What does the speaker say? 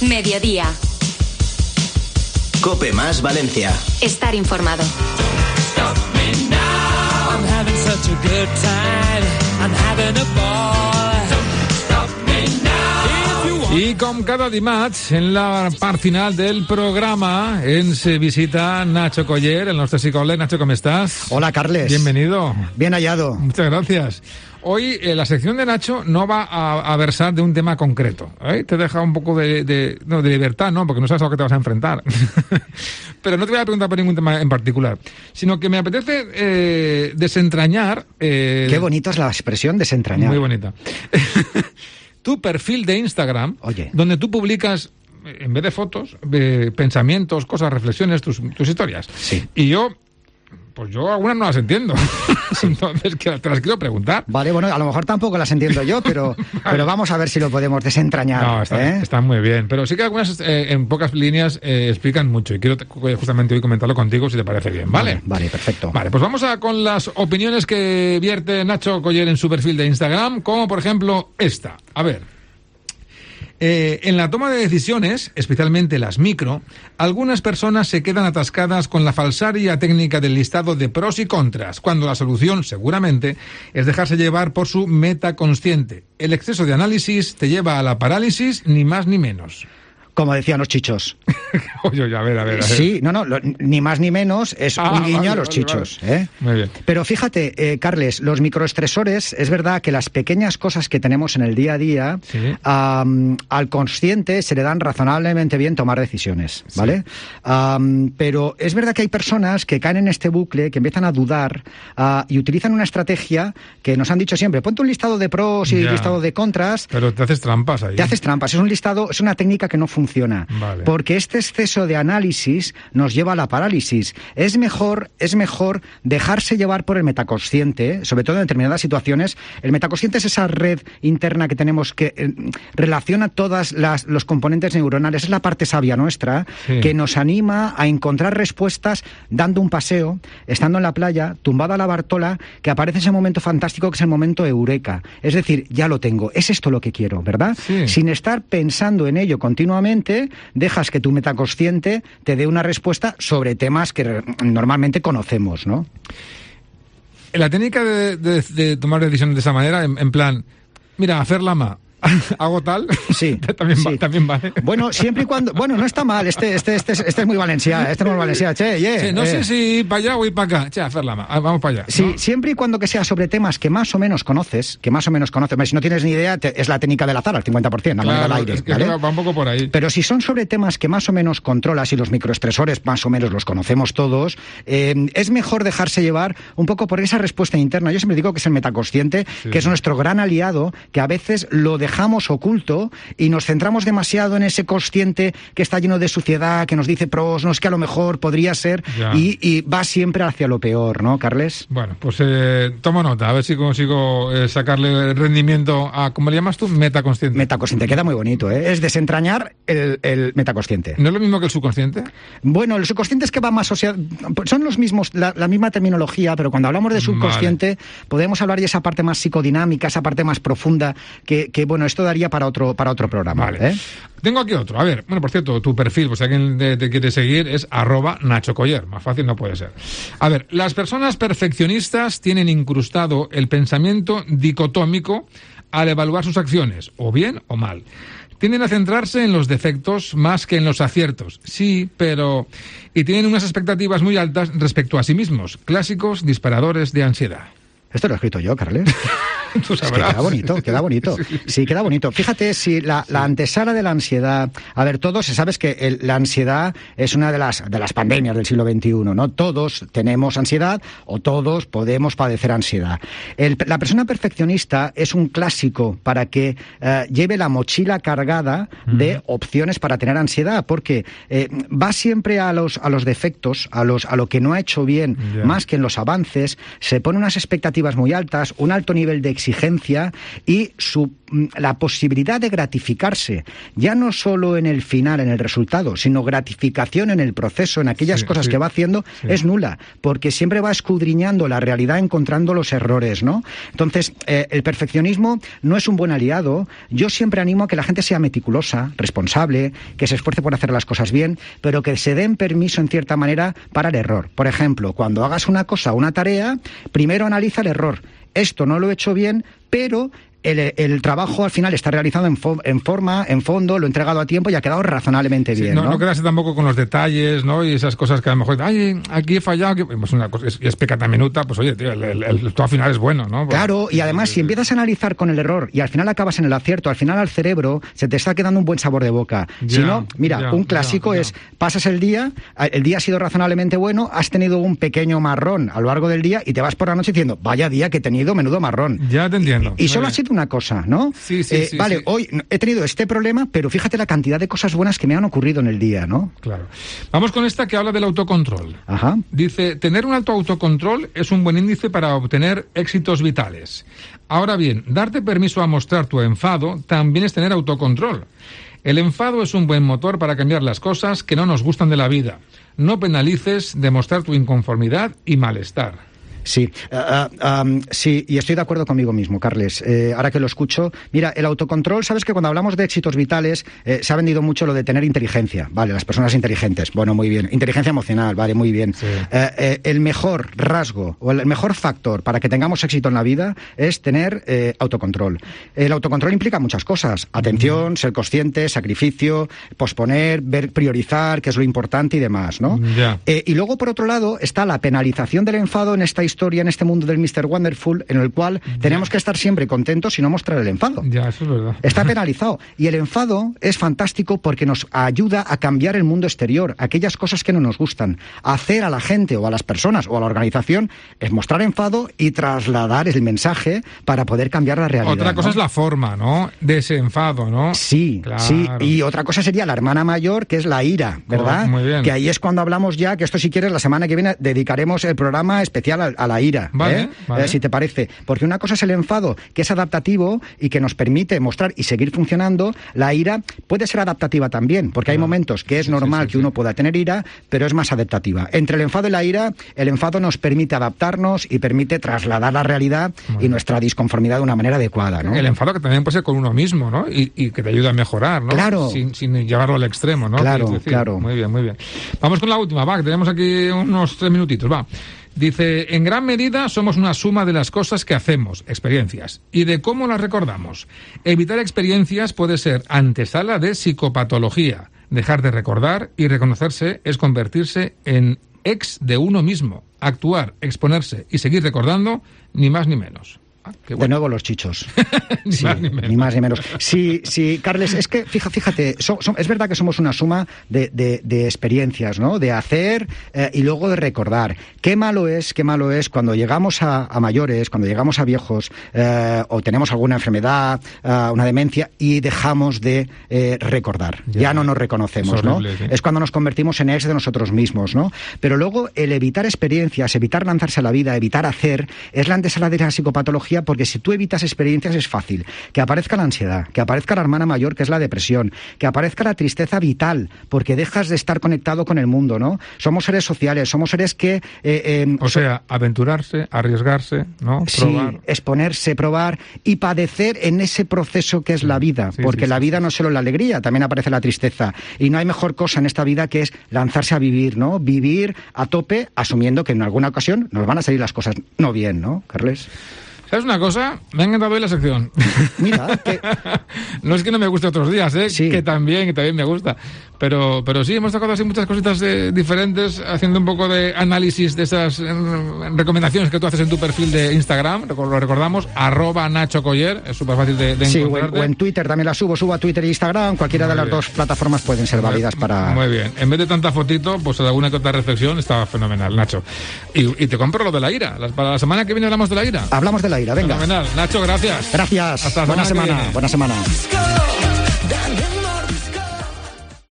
Mediodía. Cope más Valencia. Estar informado. I'm having such a good time. I'm having a ball. I com cada dimarts, en la part final del programa, ens visita Nacho Coller, el nostre psicòleg. Nacho, ¿cómo estás? Hola, Carles. Bienvenido. Bien hallado. Muchas gracias. Hoy eh, la sección de Nacho no va a, a versar de un tema concreto. ¿eh? Te deja un poco de, de- no, de libertad, ¿no? Porque no sabes a lo que te vas a enfrentar. Pero no te voy a preguntar por ningún tema en particular, sino que me apetece eh, desentrañar... eh, Qué bonita es la expresión desentrañar. Muy bonita. tu perfil de Instagram, Oye. donde tú publicas, eh, en vez de fotos, eh, pensamientos, cosas, reflexiones, tus, tus historias. Sí. Y yo, pues yo algunas no las entiendo. Entonces, que te las quiero preguntar. Vale, bueno, a lo mejor tampoco las entiendo yo, pero, pero vamos a ver si lo podemos desentrañar. No, está, ¿eh? está muy bien. Pero sí que algunas eh, en pocas líneas eh, explican mucho y quiero te- justamente hoy comentarlo contigo si te parece bien, ¿vale? Vale, perfecto. Vale, pues vamos a con las opiniones que vierte Nacho Coller en su perfil de Instagram, como por ejemplo esta. A ver. Eh, en la toma de decisiones, especialmente las micro, algunas personas se quedan atascadas con la falsaria técnica del listado de pros y contras, cuando la solución, seguramente, es dejarse llevar por su meta consciente. El exceso de análisis te lleva a la parálisis, ni más ni menos. Como decían los chichos. Oye, a ver, a ver. a ver. Sí, no, no, lo- ni más ni menos es Ah, un guiño vale, a los vale, chichos. vale. ¿eh? Muy bien. Pero fíjate, eh, Carles, los microestresores, es verdad que las pequeñas cosas que tenemos en el día a día, Sí. am, al consciente se le dan razonablemente bien tomar decisiones, ¿vale? Am, pero es verdad que hay personas que caen en este bucle, que empiezan a dudar ah, y utilizan una estrategia que nos han dicho siempre, ponte un listado de pros y Ya. listado de contras, Pero te haces trampas ahí. te haces trampas. Es un listado, es una técnica que no funciona. Vale. Porque este exceso de análisis nos lleva a la parálisis. Es mejor, es mejor dejarse llevar por el metaconsciente, sobre todo en determinadas situaciones. El metaconsciente es esa red interna que tenemos que eh, relaciona todos los componentes neuronales. Es la parte sabia nuestra Sí. que nos anima a encontrar respuestas dando un paseo, estando en la playa, tumbado a la bartola, que aparece ese momento fantástico que es el momento eureka. Es decir, ya lo tengo, es esto lo que quiero, ¿verdad? Sí. Sin estar pensando en ello continuamente, dejas que tu metaconsciente te dé una respuesta sobre temas que normalmente conocemos, ¿no? La técnica de, tomar decisiones de esa manera, en, en plan, mira, hacer lama, hago tal, Sí, también, va- también vale. Bueno, siempre y cuando... Bueno, no está mal, este, este, este, es- este es muy valenciano, este es muy valenciano, che, Sí, no eh. sé si ir para allá o ir para acá. Che, Ah, vamos para allá. Sí, siempre y cuando que sea sobre temas que más o menos conoces, que más o menos conoces, si no tienes ni idea, te- es la técnica del azar, al 50%, la Claro, al aire. es que ¿vale? va un poco por ahí. Pero si son sobre temas que más o menos controlas y los microexpresores más o menos los conocemos todos, eh, es mejor dejarse llevar un poco por esa respuesta interna. Yo siempre digo que es el metaconsciente, que es nuestro gran aliado, que a veces lo dejamos oculto y nos centramos demasiado en ese consciente que está lleno de suciedad, que nos dice pros, no es que a lo mejor podría ser, y, y va siempre hacia lo peor, ¿no, Carles? Bueno, pues eh, tomo nota, a ver si consigo eh, sacarle rendimiento a, ¿cómo le llamas tú? Metaconsciente. Metaconsciente, queda muy bonito, ¿eh? Es desentrañar el, el metaconsciente. ¿No es lo mismo que el subconsciente? Bueno, el subconsciente es que va más asociado. Son los mismos, la, la misma terminología, pero cuando hablamos de subconsciente, podemos hablar de esa parte más psicodinámica, esa parte más profunda, que, que, bueno, esto daría para otro, para otro programa. Vale. ¿eh? Tengo aquí otro. A ver, bueno, por cierto, tu perfil, pues si alguien te, te quiere seguir, es arroba Nacho Coller. Más fácil no puede ser. A ver, las personas perfeccionistas tienen incrustado el pensamiento dicotómico al evaluar sus acciones, o bien o mal. Tienden a centrarse en los defectos más que en los aciertos. Sí, pero... Y tienen unas expectativas muy altas respecto a sí mismos. Clásicos disparadores de ansiedad. Esto lo he escrito yo, Carles. Tú Es que sabrás. queda bonito, queda bonito. Sí, queda bonito. Fíjate, si la, la antesala de la ansiedad. A ver, todos, sabes que el- la ansiedad es una de las, de las pandemias del siglo XXI, ¿no? Todos tenemos ansiedad o todos podemos padecer ansiedad. El- la persona perfeccionista es un clásico para que eh, lleve la mochila cargada de opciones para tener ansiedad, porque eh, va siempre a los, a los defectos, a, los, a lo que no ha hecho bien, más que en los avances, se pone unas expectativas muy altas, un alto nivel de exigencia y su, mm, la posibilidad de gratificarse, ya no solo en el final, en el resultado, sino gratificación en el proceso, en aquellas Sí, cosas sí. que va haciendo, Sí. es nula, porque siempre va escudriñando la realidad, encontrando los errores, ¿no? Entonces, eh, el perfeccionismo no es un buen aliado. Yo siempre animo a que la gente sea meticulosa, responsable, que se esfuerce por hacer las cosas bien, pero que se den permiso, en cierta manera, para el error. Por ejemplo, cuando hagas una cosa, una tarea, primero analiza el error. Esto no lo he hecho bien, pero el, el trabajo al final está realizado en, fo- en forma, en fondo, lo he entregado a tiempo y ha quedado razonablemente Sí, bien. no, ¿no? no quedarse tampoco con los detalles, ¿no? Y esas cosas que a lo mejor, ay, aquí he fallado, pues una cosa, es, es pecata minuta, pues oye, tío, el, el, el- todo al final es bueno, ¿no? Pues- Claro, y además si empiezas a analizar con el error y al final acabas en el acierto, al final al cerebro se te está quedando un buen sabor de boca. si Ya, no, mira, un clásico es, pasas el día, el día ha sido razonablemente bueno, has tenido un pequeño marrón a lo largo del día y te vas por la noche diciendo, vaya día que he tenido, menudo marrón. Ya te entiendo. Y solo ha sido una cosa, ¿no? Sí, sí, Eh, sí, Vale, sí. hoy he tenido este problema, pero fíjate la cantidad de cosas buenas que me han ocurrido en el día, ¿no? Claro. Vamos con esta que habla del autocontrol. Ajá. Dice, tener un alto autocontrol es un buen índice para obtener éxitos vitales. Ahora bien, darte permiso a mostrar tu enfado también es tener autocontrol. El enfado es un buen motor para cambiar las cosas que no nos gustan de la vida. No penalices demostrar tu inconformidad y malestar. Sí, ah, am, sí, y estoy de acuerdo conmigo mismo, Carles. Eh, ahora que lo escucho, mira, el autocontrol, sabes que cuando hablamos de éxitos vitales, eh, se ha vendido mucho lo de tener inteligencia, vale, las personas inteligentes, bueno, muy bien. Inteligencia emocional, vale, muy bien. Sí. Eh, eh, el mejor rasgo o el mejor factor para que tengamos éxito en la vida es tener eh, autocontrol. El autocontrol implica muchas cosas: atención, ser consciente, sacrificio, posponer, ver, priorizar, qué es lo importante y demás, ¿no? Ya. Eh, y luego, por otro lado, está la penalización del enfado en esta historia, en este mundo del Mr. Wonderful, en el cual tenemos que estar siempre contentos y no mostrar el enfado. Ya, eso es verdad. Está penalizado. Y el enfado es fantástico porque nos ayuda a cambiar el mundo exterior, aquellas cosas que no nos gustan. Hacer a la gente o a las personas o a la organización es mostrar enfado y trasladar el mensaje para poder cambiar la realidad. Otra cosa ¿no? es la forma, ¿no? De ese enfado, ¿no? Sí, Claro. sí. Y otra cosa sería la hermana mayor, que es la ira, ¿verdad? Oh, muy bien. Que ahí es cuando hablamos ya, que esto si quieres, la semana que viene dedicaremos el programa especial a, a la ira. Vale, ¿eh? vale. Eh, si te parece. Porque una cosa es el enfado, que es adaptativo y que nos permite mostrar y seguir funcionando. La ira puede ser adaptativa también, porque hay momentos que es Sí, normal sí, que uno pueda tener ira, pero es más adaptativa. Entre el enfado y la ira, el enfado nos permite adaptarnos y permite trasladar la realidad y nuestra disconformidad de una manera adecuada. ¿no? El enfado que también puede ser con uno mismo, ¿no? Y, y que te ayuda a mejorar, ¿no? Claro. Sin, sin llevarlo al extremo, ¿no? Claro, claro. Muy bien, muy bien. Vamos con la última, va, que tenemos aquí unos tres minutitos, va. Dice, en gran medida somos una suma de las cosas que hacemos, experiencias, y de cómo las recordamos. Evitar experiencias puede ser antesala de psicopatología. Dejar de recordar y reconocerse es convertirse en ex de uno mismo. Actuar, exponerse y seguir recordando, ni más ni menos. Ah, De nuevo los chichos. Ni Sí, más ni menos. ni más ni menos. Sí, sí, Carles, es que fija, fíjate, so- so- es verdad que somos una suma de, de- de experiencias, ¿no? De hacer eh, y luego de recordar. Qué malo es, qué malo es cuando llegamos a, a mayores, cuando llegamos a viejos eh, o tenemos alguna enfermedad, eh, una demencia y dejamos de recordar. Ya. Ya, no nos reconocemos, Es ¿no? sí. Es cuando nos convertimos en ex de nosotros mismos, ¿no? Pero luego el evitar experiencias, evitar lanzarse a la vida, evitar hacer, es la antesala de la psicopatología porque si tú evitas experiencias es fácil. Que aparezca la ansiedad, que aparezca la hermana mayor, que es la depresión, que aparezca la tristeza vital, porque dejas de estar conectado con el mundo, ¿no? Somos seres sociales, somos seres que... eh, eh, O sea, aventurarse, arriesgarse, ¿no? Sí, Probar. exponerse, probar y padecer en ese proceso que es la vida, sí, porque la vida no es solo la alegría, también aparece la tristeza. Y no hay mejor cosa en esta vida que es lanzarse a vivir, ¿no? Vivir a tope, asumiendo que en alguna ocasión nos van a salir las cosas no bien, ¿no, Carles? ¿Sabes una cosa? Me ha encantado hoy la sección. Mira, que- no es que no me guste otros días, ¿eh? Sí. que también, que también me gusta. Pero, pero sí, hemos tocado así muchas cositas eh, diferentes, haciendo un poco de análisis de esas eh, recomendaciones que tú haces en tu perfil de Instagram. Lo recordamos, arroba Nacho Coller, es súper fácil de, de sí, o en, encontrarte. o en Twitter también la subo, subo a Twitter e Instagram, cualquiera Muy de las bien. dos plataformas pueden ser válidas para... Muy bien. En vez de tanta fotito, pues alguna que otra reflexión está fenomenal, Nacho. Y, y te compro lo de la ira. Para la semana que viene hablamos de la ira. Hablamos de la ira, venga. Fenomenal. Nacho, gracias. Gracias. Hasta la Buena semana que semana. viene. Buena semana.